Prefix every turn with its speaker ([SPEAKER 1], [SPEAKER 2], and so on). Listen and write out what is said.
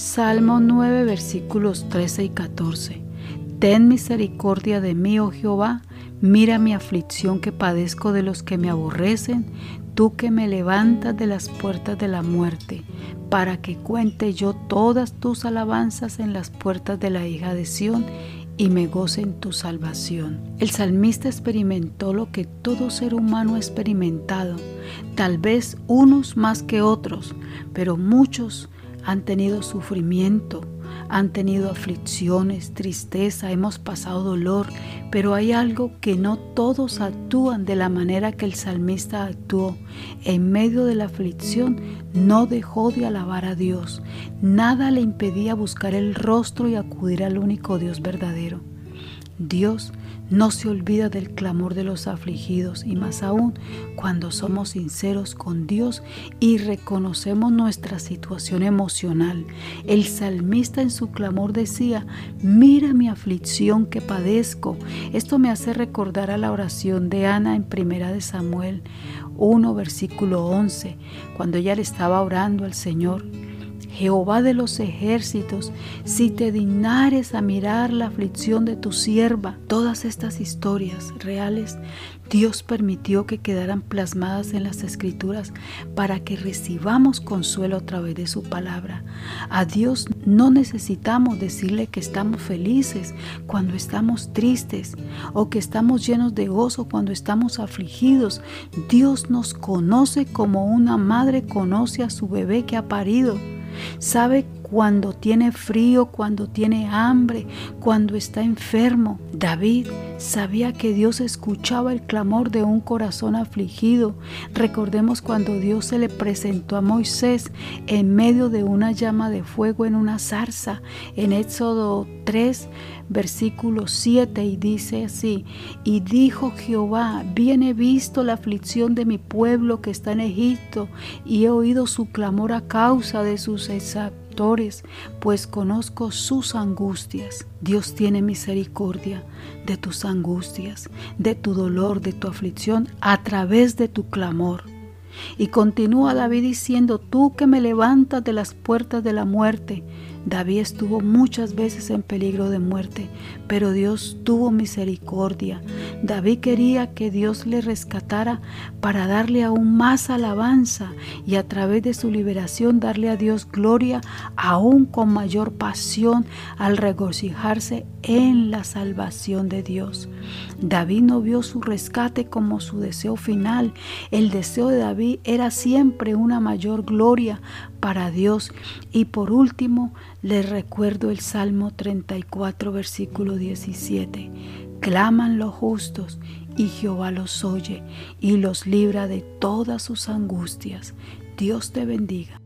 [SPEAKER 1] Salmo 9 versículos 13 y 14. Ten misericordia de mí, oh Jehová, mira mi aflicción que padezco de los que me aborrecen, tú que me levantas de las puertas de la muerte, para que cuente yo todas tus alabanzas en las puertas de la hija de Sión y me goce en tu salvación. El salmista experimentó lo que todo ser humano ha experimentado, tal vez unos más que otros, pero muchos han tenido sufrimiento, han tenido aflicciones, tristeza, hemos pasado dolor, pero hay algo que no todos actúan de la manera que el salmista actuó. En medio de la aflicción no dejó de alabar a Dios. Nada le impedía buscar el rostro y acudir al único Dios verdadero. Dios no se olvida del clamor de los afligidos y más aún cuando somos sinceros con Dios y reconocemos nuestra situación emocional. El salmista en su clamor decía, mira mi aflicción que padezco. Esto me hace recordar a la oración de Ana en Primera de Samuel 1 versículo 11, cuando ella le estaba orando al Señor. Jehová de los ejércitos, si te dignares a mirar la aflicción de tu sierva, todas estas historias reales, Dios permitió que quedaran plasmadas en las escrituras para que recibamos consuelo a través de su palabra. A Dios no necesitamos decirle que estamos felices cuando estamos tristes o que estamos llenos de gozo cuando estamos afligidos. Dios nos conoce como una madre conoce a su bebé que ha parido. Sabe cuando tiene frío, cuando tiene hambre, cuando está enfermo. David sabía que Dios escuchaba el clamor de un corazón afligido. Recordemos cuando Dios se le presentó a Moisés en medio de una llama de fuego en una zarza, en Éxodo 3, versículo 7, y dice así, y dijo Jehová, bien he visto la aflicción de mi pueblo que está en Egipto, y he oído su clamor a causa de sus exactos pues conozco sus angustias. Dios tiene misericordia de tus angustias, de tu dolor, de tu aflicción, a través de tu clamor. Y continúa David diciendo, tú que me levantas de las puertas de la muerte, David estuvo muchas veces en peligro de muerte, pero Dios tuvo misericordia. David quería que Dios le rescatara para darle aún más alabanza y a través de su liberación darle a Dios gloria aún con mayor pasión al regocijarse en la salvación de Dios. David no vio su rescate como su deseo final. El deseo de David era siempre una mayor gloria para Dios. Y por último, les recuerdo el Salmo 34, versículo 17. Claman los justos y Jehová los oye y los libra de todas sus angustias. Dios te bendiga.